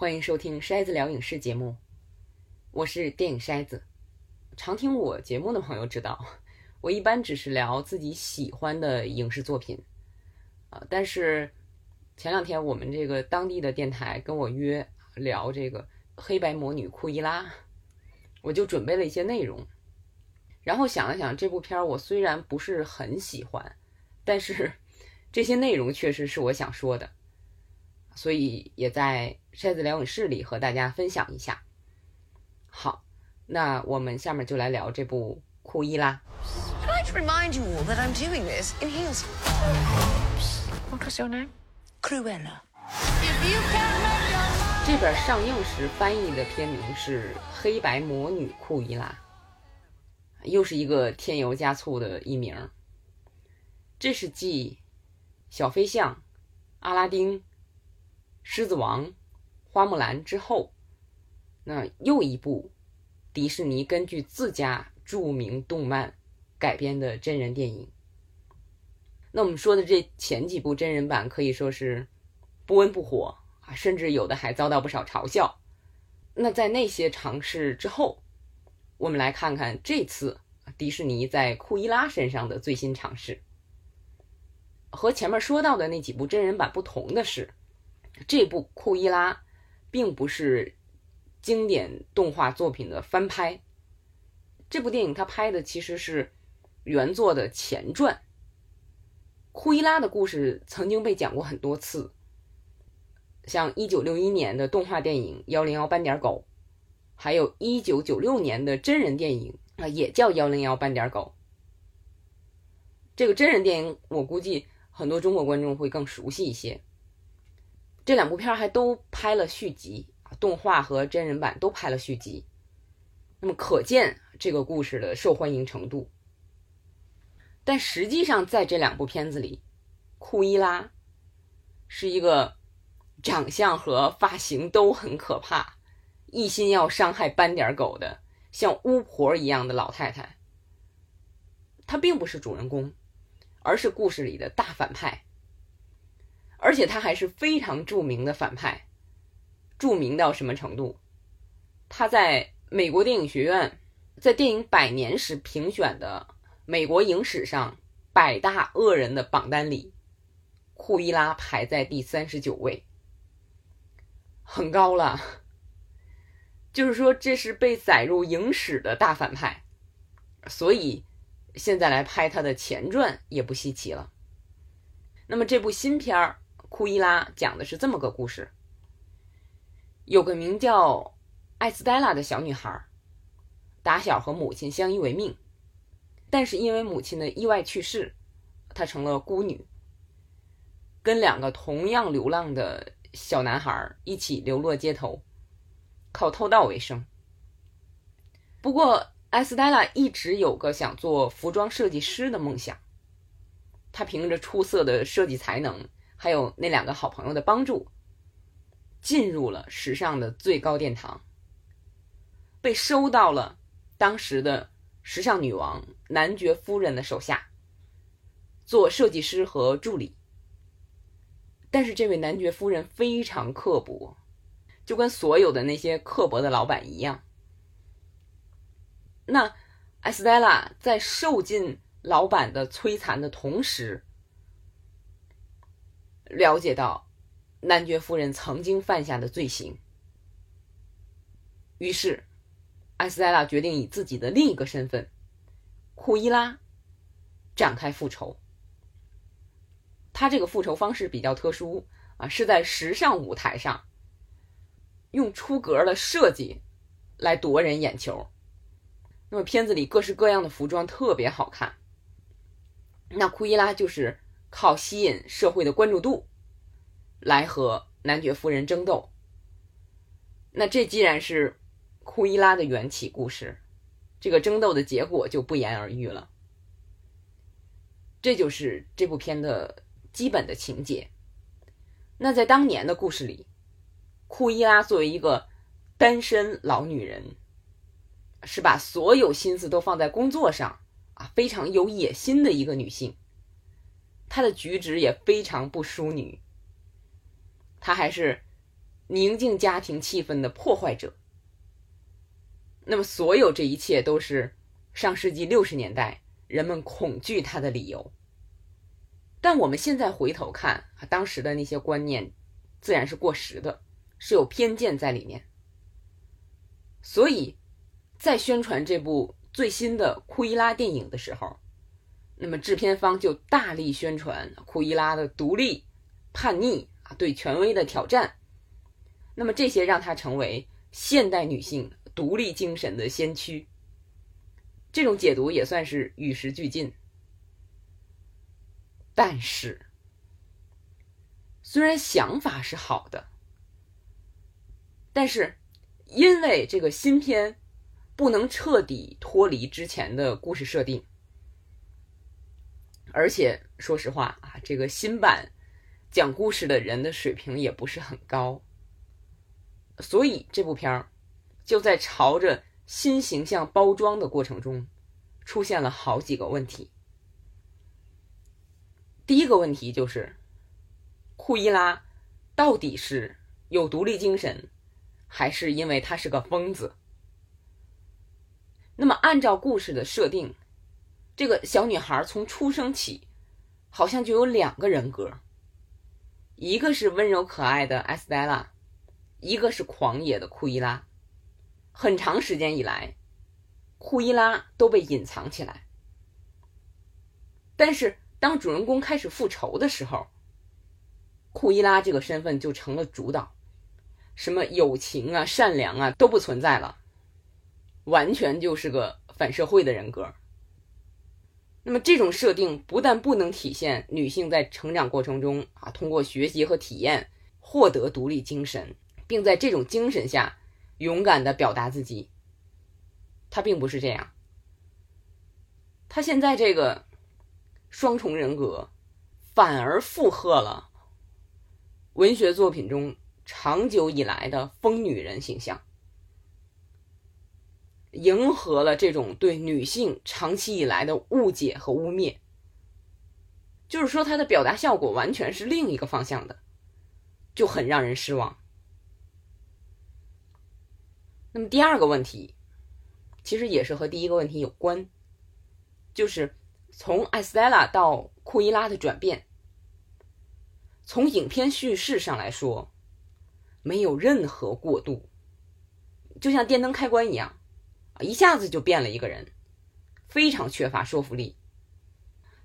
欢迎收听筛子聊影视节目，我是电影筛子。常听我节目的朋友知道，我一般只是聊自己喜欢的影视作品啊。但是前两天我们这个当地的电台跟我约聊这个黑白魔女库伊拉，我就准备了一些内容。然后想了想，这部片儿我虽然不是很喜欢，但是 这些内容确实是我想说的。所以也在筛子疗影室里和大家分享一下。好，那我们下面就来聊这部库伊拉。I'd like to remind you all that I'm doing this in heels. What was your name? Cruella. 这本上映时翻译的片名是《黑白魔女库伊拉》，又是一个添油加醋的译名。这是继《小飞象》《阿拉丁》《狮子王》《花木兰》之后，那又一部迪士尼根据自家著名动漫改编的真人电影。那我们说的这前几部真人版可以说是不温不火啊，甚至有的还遭到不少嘲笑。那在那些尝试之后，我们来看看这次迪士尼在库伊拉身上的最新尝试。和前面说到的那几部真人版不同的是，这部库伊拉并不是经典动画作品的翻拍。这部电影它拍的其实是原作的前传。库伊拉的故事曾经被讲过很多次，像1961年的动画电影《幺零幺斑点狗》，还有1996年的真人电影啊，也叫《幺零幺斑点狗》。这个真人电影，我估计很多中国观众会更熟悉一些。这两部片儿还都拍了续集，动画和真人版都拍了续集，那么可见这个故事的受欢迎程度。但实际上，在这两部片子里，库伊拉是一个长相和发型都很可怕、一心要伤害斑点狗的像巫婆一样的老太太。她并不是主人公，而是故事里的大反派。而且他还是非常著名的反派，著名到什么程度？他在美国电影学院在电影百年时评选的美国影史上百大恶人的榜单里，库伊拉排在第三十九位，很高了。就是说，这是被载入影史的大反派，所以现在来拍他的前传也不稀奇了。那么这部新片儿。库伊拉讲的是这么个故事：有个名叫艾斯黛拉的小女孩，打小和母亲相依为命，但是因为母亲的意外去世，她成了孤女，跟两个同样流浪的小男孩一起流落街头，靠偷盗为生。不过，艾斯黛拉一直有个想做服装设计师的梦想，她凭着出色的设计才能。还有那两个好朋友的帮助，进入了时尚的最高殿堂，被收到了当时的时尚女王男爵夫人的手下，做设计师和助理。但是这位男爵夫人非常刻薄，就跟所有的那些刻薄的老板一样。那艾斯黛拉在受尽老板的摧残的同时，了解到男爵夫人曾经犯下的罪行，于是艾斯黛拉决定以自己的另一个身份库伊拉展开复仇。他这个复仇方式比较特殊啊，是在时尚舞台上用出格的设计来夺人眼球。那么片子里各式各样的服装特别好看，那库伊拉就是。靠吸引社会的关注度，来和男爵夫人争斗。那这既然是库伊拉的缘起故事，这个争斗的结果就不言而喻了。这就是这部片的基本的情节。那在当年的故事里，库伊拉作为一个单身老女人，是把所有心思都放在工作上啊，非常有野心的一个女性。他的举止也非常不淑女，他还是宁静家庭气氛的破坏者。那么，所有这一切都是上世纪六十年代人们恐惧他的理由。但我们现在回头看，当时的那些观念自然是过时的，是有偏见在里面。所以，在宣传这部最新的库伊拉电影的时候，那么制片方就大力宣传库伊拉的独立、叛逆啊，对权威的挑战。那么这些让她成为现代女性。独立精神的先驱，这种解读也算是与时俱进。但是，虽然想法是好的，但是因为这个新片不能彻底脱离之前的故事设定，而且说实话啊，这个新版讲故事的人的水平也不是很高，所以这部片儿。就在朝着新形象包装的过程中，出现了好几个问题。第一个问题就是，库伊拉到底是有独立精神，还是因为他是个疯子？那么，按照故事的设定，这个小女孩从出生起，好像就有两个人格，一个是温柔可爱的艾斯黛拉，一个是狂野的库伊拉。很长时间以来，库伊拉都被隐藏起来。但是，当主人公开始复仇的时候，库伊拉这个身份就成了主导，什么友情啊、善良啊都不存在了，完全就是个反社会的人格。那么，这种设定不但不能体现女性在成长过程中啊通过学习和体验获得独立精神，并在这种精神下。勇敢的表达自己，他并不是这样。他现在这个双重人格，反而附和了文学作品中长久以来的疯女人形象，迎合了这种对女性长期以来的误解和污蔑。就是说，他的表达效果完全是另一个方向的，就很让人失望。那么第二个问题，其实也是和第一个问题有关，就是从艾斯黛拉到库伊拉的转变，从影片叙事上来说，没有任何过渡，就像电灯开关一样，一下子就变了一个人，非常缺乏说服力。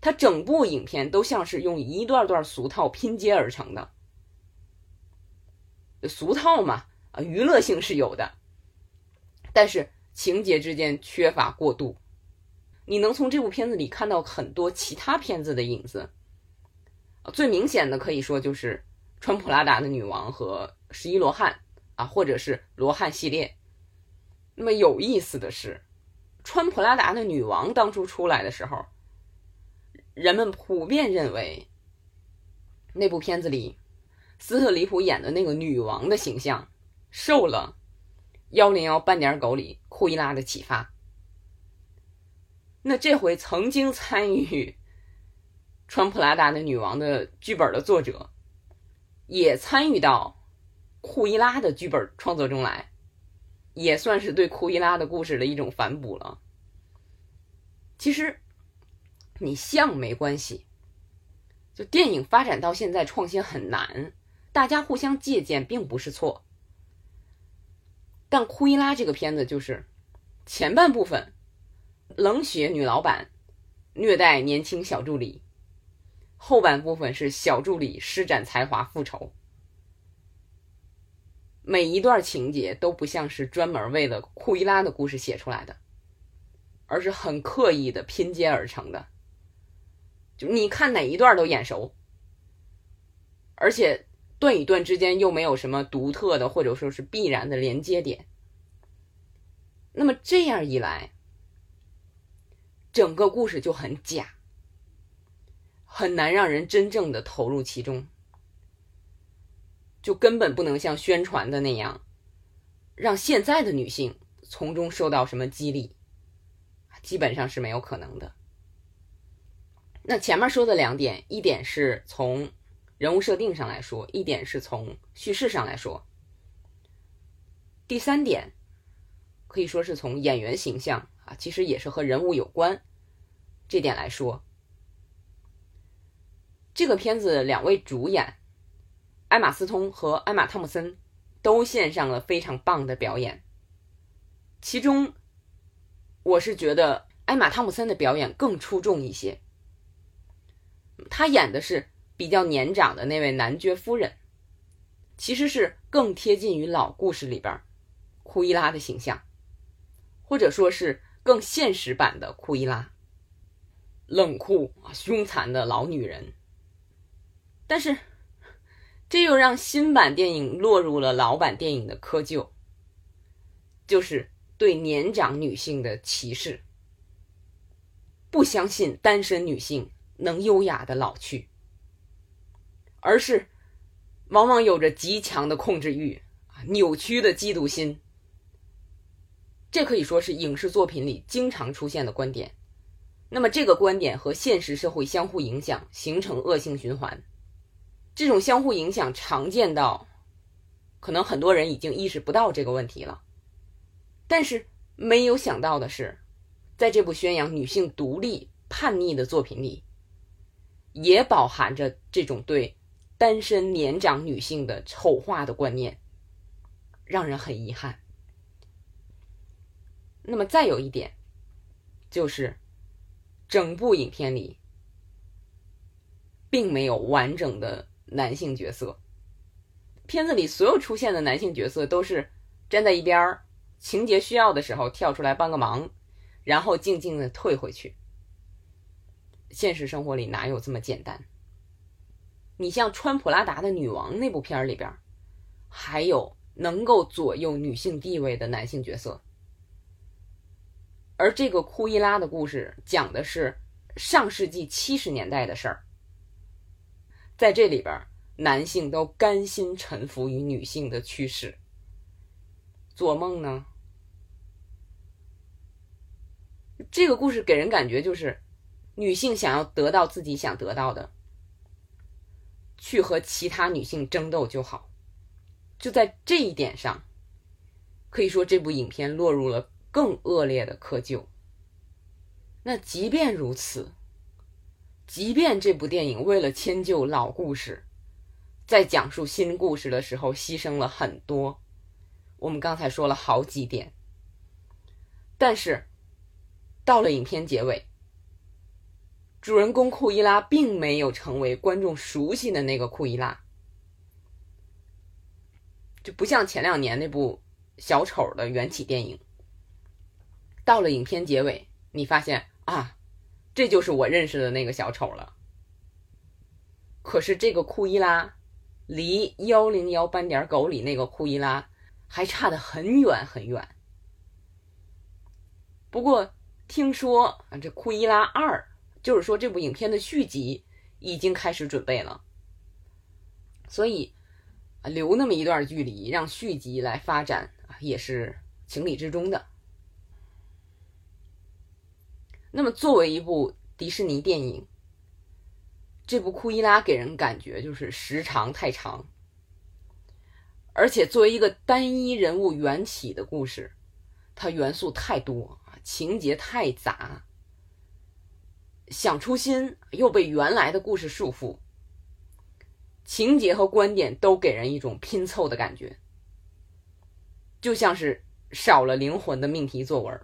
他整部影片都像是用一段段俗套拼接而成的，俗套嘛，啊，娱乐性是有的。但是情节之间缺乏过渡，你能从这部片子里看到很多其他片子的影子。最明显的可以说就是穿普拉达的女王和十一罗汉啊，或者是罗汉系列。那么有意思的是，穿普拉达的女王当初出来的时候，人们普遍认为那部片子里斯特里普演的那个女王的形象受了。幺零幺半点狗里库伊拉的启发，那这回曾经参与穿普拉达的女王的剧本的作者，也参与到库伊拉的剧本创作中来，也算是对库伊拉的故事的一种反哺了。其实你像没关系，就电影发展到现在创新很难，大家互相借鉴并不是错。但库伊拉这个片子就是前半部分冷血女老板虐待年轻小助理，后半部分是小助理施展才华复仇。每一段情节都不像是专门为了库伊拉的故事写出来的，而是很刻意的拼接而成的。就你看哪一段都眼熟，而且。段与段之间又没有什么独特的或者说是必然的连接点，那么这样一来，整个故事就很假，很难让人真正的投入其中，就根本不能像宣传的那样，让现在的女性从中受到什么激励，基本上是没有可能的。那前面说的两点，一点是从。人物设定上来说，一点是从叙事上来说，第三点，可以说是从演员形象啊，其实也是和人物有关。这点来说，这个片子两位主演艾玛斯通和艾玛汤姆森都献上了非常棒的表演。其中，我是觉得艾玛汤姆森的表演更出众一些。他演的是比较年长的那位男爵夫人，其实是更贴近于老故事里边库伊拉的形象，或者说是更现实版的库伊拉。冷酷啊凶残的老女人，但是这又让新版电影落入了老版电影的窠臼，就是对年长女性的歧视，不相信单身女性能优雅的老去，而是往往有着极强的控制欲、扭曲的嫉妒心，这可以说是影视作品里经常出现的观点。那么这个观点和现实社会相互影响，形成恶性循环。这种相互影响常见到，可能很多人已经意识不到这个问题了。但是没有想到的是，在这部宣扬女性独立、叛逆的作品里，也饱含着这种对单身年长女性的丑化的观念，让人很遗憾。那么再有一点，就是。整部影片里，并没有完整的男性角色。片子里所有出现的男性角色都是站在一边儿，情节需要的时候跳出来帮个忙，然后静静的退回去。现实生活里哪有这么简单？你像穿普拉达的女王那部片儿里边，还有能够左右女性地位的男性角色。而这个库伊拉的故事讲的是上世纪七十年代的事儿，在这里边，男性都甘心臣服于女性的趋势，做梦呢？这个故事给人感觉就是，女性想要得到自己想得到的，去和其他女性争斗就好。就在这一点上，可以说这部影片落入了。更恶劣的窠臼。那即便如此，即便这部电影为了迁就老故事，在讲述新故事的时候牺牲了很多，我们刚才说了好几点，但是到了影片结尾，主人公库伊拉并没有成为观众熟悉的那个库伊拉，就不像前两年那部小丑的缘起电影。到了影片结尾，你发现啊，这就是我认识的那个小丑了。可是这个库伊拉，离幺零幺斑点狗里那个库伊拉还差得很远很远。不过听说啊，这库伊拉二，就是说这部影片的续集已经开始准备了，所以啊留那么一段距离让续集来发展，也是情理之中的。那么，作为一部迪士尼电影，这部《库伊拉》给人感觉就是时长太长，而且作为一个单一人物缘起的故事，它元素太多情节太杂，想出新又被原来的故事束缚，情节和观点都给人一种拼凑的感觉，就像是少了灵魂的命题作文。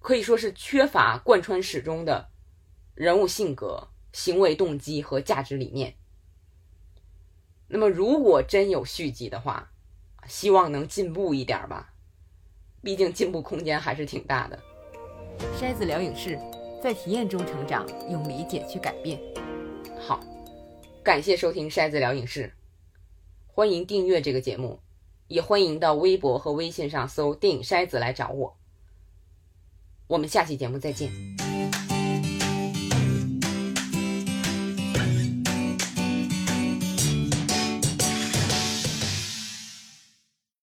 可以说是缺乏贯穿始终的人物性格、行为动机和价值理念。那么，如果真有续集的话，希望能进步一点吧，毕竟进步空间还是挺大的。筛子聊影视，在体验中成长，用理解去改变。好，感谢收听筛子聊影视，欢迎订阅这个节目，也欢迎到微博和微信上搜“电影筛子”来找我。我们下期节目再见。